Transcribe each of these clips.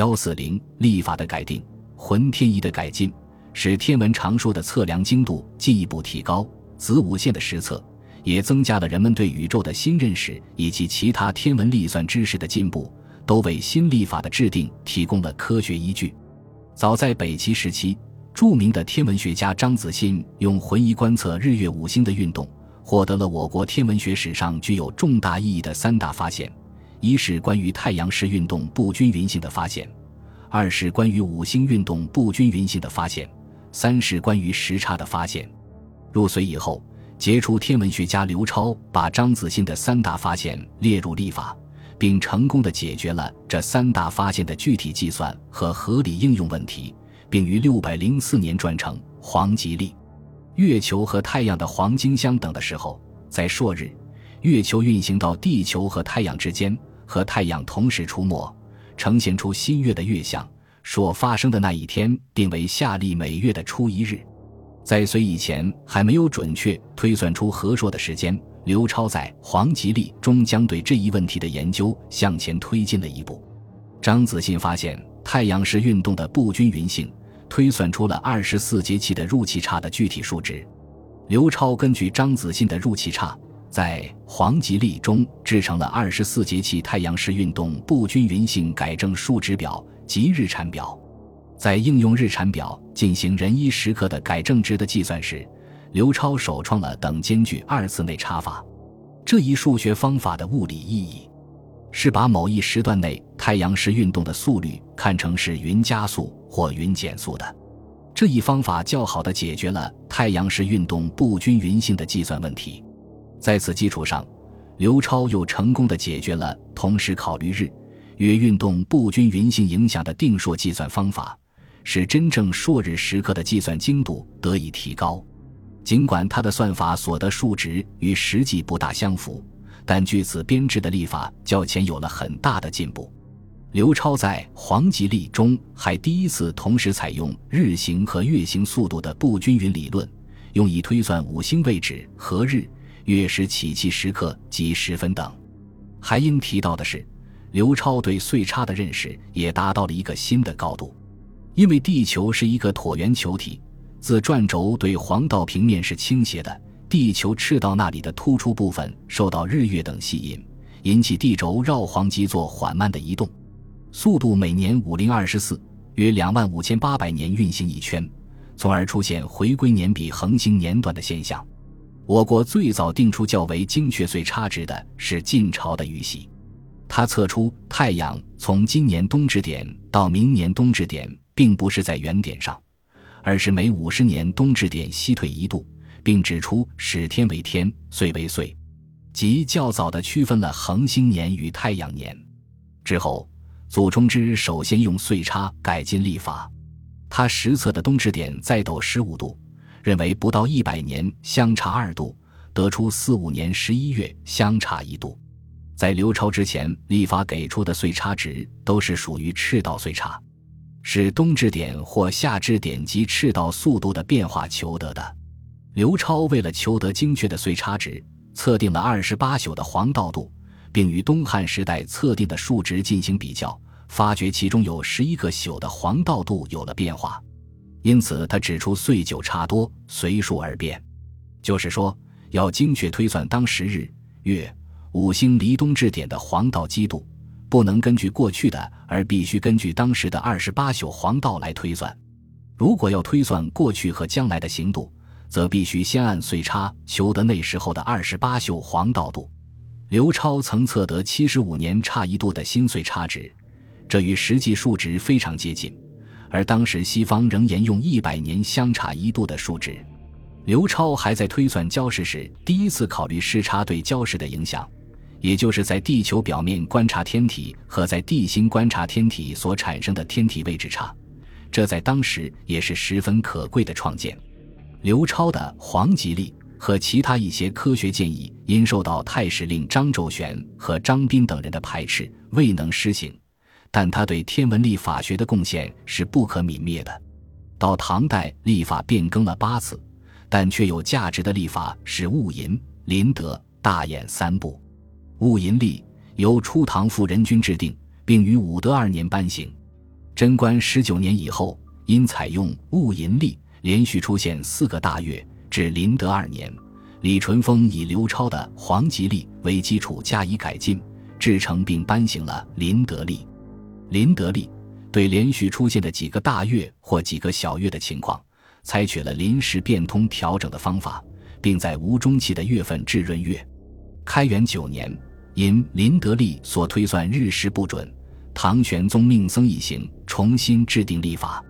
幺四零历法的改定，浑天仪的改进，使天文常数的测量精度进一步提高。子午线的实测也增加了人们对宇宙的新认识，以及其他天文历算知识的进步，都为新历法的制定提供了科学依据。早在北齐时期，著名的天文学家张子信用浑仪观测日月五星的运动，获得了我国天文学史上具有重大意义的三大发现。一是关于太阳式运动不均匀性的发现，二是关于五星运动不均匀性的发现，三是关于时差的发现。入隋以后，杰出天文学家刘超把张子信的三大发现列入历法，并成功的解决了这三大发现的具体计算和合理应用问题，并于六百零四年撰成《黄极历》。月球和太阳的黄金相等的时候，在朔日，月球运行到地球和太阳之间。和太阳同时出没，呈现出新月的月相，所发生的那一天定为夏历每月的初一日。在隋以前还没有准确推算出和朔的时间，刘超在《黄极历》中将对这一问题的研究向前推进了一步。张子信发现太阳是运动的不均匀性，推算出了二十四节气的入气差的具体数值。刘超根据张子信的入气差。在《黄极历》中制成了二十四节气太阳式运动不均匀性改正数值表及日产表，在应用日产表进行人一时刻的改正值的计算时，刘超首创了等间距二次内插法。这一数学方法的物理意义，是把某一时段内太阳式运动的速率看成是匀加速或匀减速的。这一方法较好地解决了太阳式运动不均匀性的计算问题。在此基础上，刘超又成功的解决了同时考虑日月运动不均匀性影响的定数计算方法，使真正朔日时刻的计算精度得以提高。尽管他的算法所得数值与实际不大相符，但据此编制的历法较前有了很大的进步。刘超在《黄极历》中还第一次同时采用日行和月行速度的不均匀理论，用以推算五星位置和日。月食起气时刻及时分等，还应提到的是，刘超对岁差的认识也达到了一个新的高度。因为地球是一个椭圆球体，自转轴对黄道平面是倾斜的，地球赤道那里的突出部分受到日月等吸引，引起地轴绕黄极做缓慢的移动，速度每年五零二十四，约两万五千八百年运行一圈，从而出现回归年比恒星年短的现象。我国最早定出较为精确岁差值的是晋朝的禹喜，他测出太阳从今年冬至点到明年冬至点，并不是在原点上，而是每五十年冬至点西退一度，并指出始天为天，岁为岁，即较早的区分了恒星年与太阳年。之后，祖冲之首先用岁差改进历法，他实测的冬至点再斗十五度。认为不到一百年相差二度，得出四五年十一月相差一度。在刘超之前，历法给出的岁差值都是属于赤道岁差，是冬至点或夏至点及赤道速度的变化求得的。刘超为了求得精确的岁差值，测定了二十八宿的黄道度，并与东汉时代测定的数值进行比较，发觉其中有十一个宿的黄道度有了变化。因此，他指出岁久差多，随数而变，就是说，要精确推算当时日、月、五星离冬至点的黄道基度，不能根据过去的，而必须根据当时的二十八宿黄道来推算。如果要推算过去和将来的行度，则必须先按岁差求得那时候的二十八宿黄道度。刘超曾测得七十五年差一度的新岁差值，这与实际数值非常接近。而当时西方仍沿用一百年相差一度的数值，刘超还在推算礁石时，第一次考虑时差对礁石的影响，也就是在地球表面观察天体和在地心观察天体所产生的天体位置差，这在当时也是十分可贵的创建。刘超的《黄极历》和其他一些科学建议，因受到太史令张周旋和张斌等人的排斥，未能施行。但他对天文历法学的贡献是不可泯灭的。到唐代，历法变更了八次，但却有价值的历法是戊寅、麟德、大衍三部。戊寅历由初唐富仁君制定，并于武德二年颁行。贞观十九年以后，因采用戊寅历，连续出现四个大月，至麟德二年，李淳风以刘超的黄吉历为基础加以改进，制成并颁行了麟德历。林德利对连续出现的几个大月或几个小月的情况，采取了临时变通调整的方法，并在无中期的月份置闰月。开元九年，因林德利所推算日时不准。唐玄宗命僧一行重新制定历法，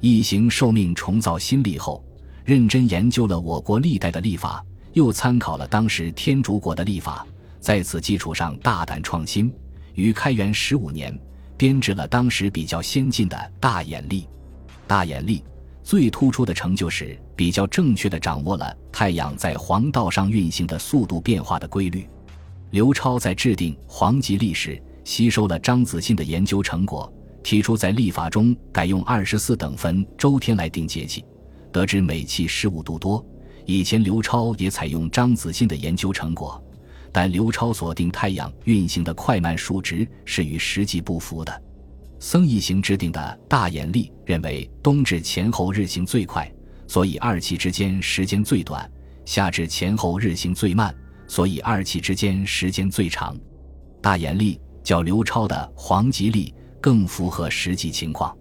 一行受命重造新历后，认真研究了我国历代的历法，又参考了当时天竺国的历法，在此基础上大胆创新，于开元十五年编制了当时比较先进的大眼历。大眼历最突出的成就是比较正确地掌握了太阳在黄道上运行的速度变化的规律。刘超在制定黄极历时。吸收了张子信的研究成果，提出在历法中改用二十四等分周天来定节气，得知每气十五度多。以前刘超也采用张子信的研究成果，但刘超所定太阳运行的快慢数值是与实际不符的。僧一行制定的大眼历认为，冬至前后日行最快，所以二气之间时间最短；夏至前后日行最慢，所以二气之间时间最长。大眼历。较刘超的黄吉历更符合实际情况。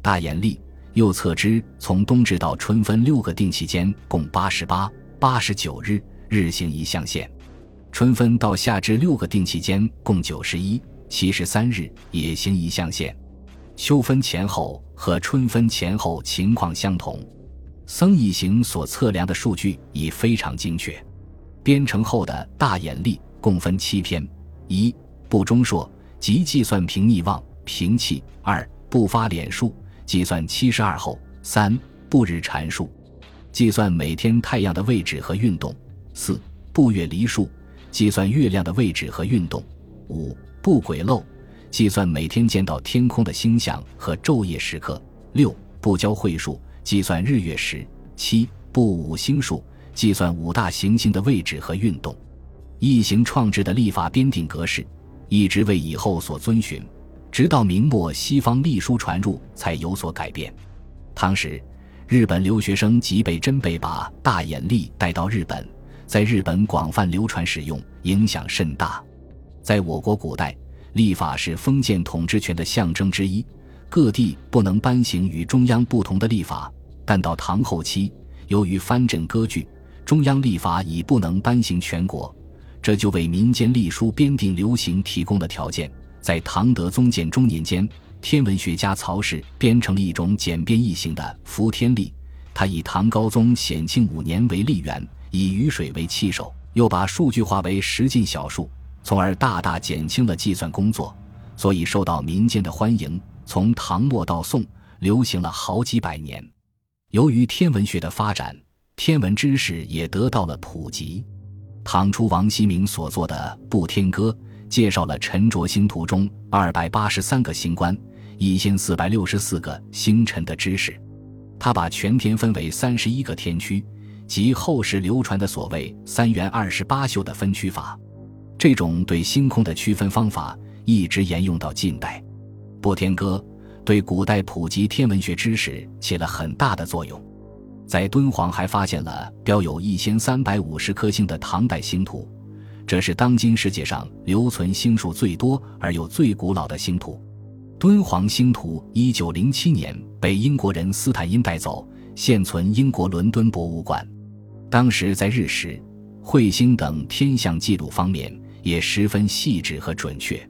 大眼历又测之，从冬至到春分六个定期间共八十八、八十九日，日行一象限；春分到夏至六个定期间共九十一、七十三日，也行一象限。秋分前后和春分前后情况相同。僧一行所测量的数据已非常精确。编成后的大眼历共分七篇：一。不中说，即计算平逆旺平气；二不发脸数，计算七十二候；三不日阐述，计算每天太阳的位置和运动；四不月离数，计算月亮的位置和运动；五不轨漏，计算每天见到天空的星象和昼夜时刻；六不交汇数，计算日月时；七不五星数，计算五大行星的位置和运动。一行创制的历法编定格式。一直为以后所遵循，直到明末西方隶书传入才有所改变。当时，日本留学生吉备真备把大眼历带到日本，在日本广泛流传使用，影响甚大。在我国古代，历法是封建统治权的象征之一，各地不能颁行与中央不同的历法。但到唐后期，由于藩镇割据，中央历法已不能颁行全国。这就为民间隶书编订流行提供了条件。在唐德宗建中年间，天文学家曹氏编成了一种简便易行的《伏天历》，他以唐高宗显庆五年为历元，以雨水为气手，又把数据化为十进小数，从而大大减轻了计算工作，所以受到民间的欢迎。从唐末到宋，流行了好几百年。由于天文学的发展，天文知识也得到了普及。唐初王希明所作的《布天歌》介绍了沉着星图中二百八十三个星官、一千四百六十四个星辰的知识。他把全天分为三十一个天区，即后世流传的所谓“三元二十八宿”的分区法。这种对星空的区分方法一直沿用到近代。《布天歌》对古代普及天文学知识起了很大的作用。在敦煌还发现了标有一千三百五十颗星的唐代星图，这是当今世界上留存星数最多而又最古老的星图。敦煌星图一九零七年被英国人斯坦因带走，现存英国伦敦博物馆。当时在日食、彗星等天象记录方面也十分细致和准确。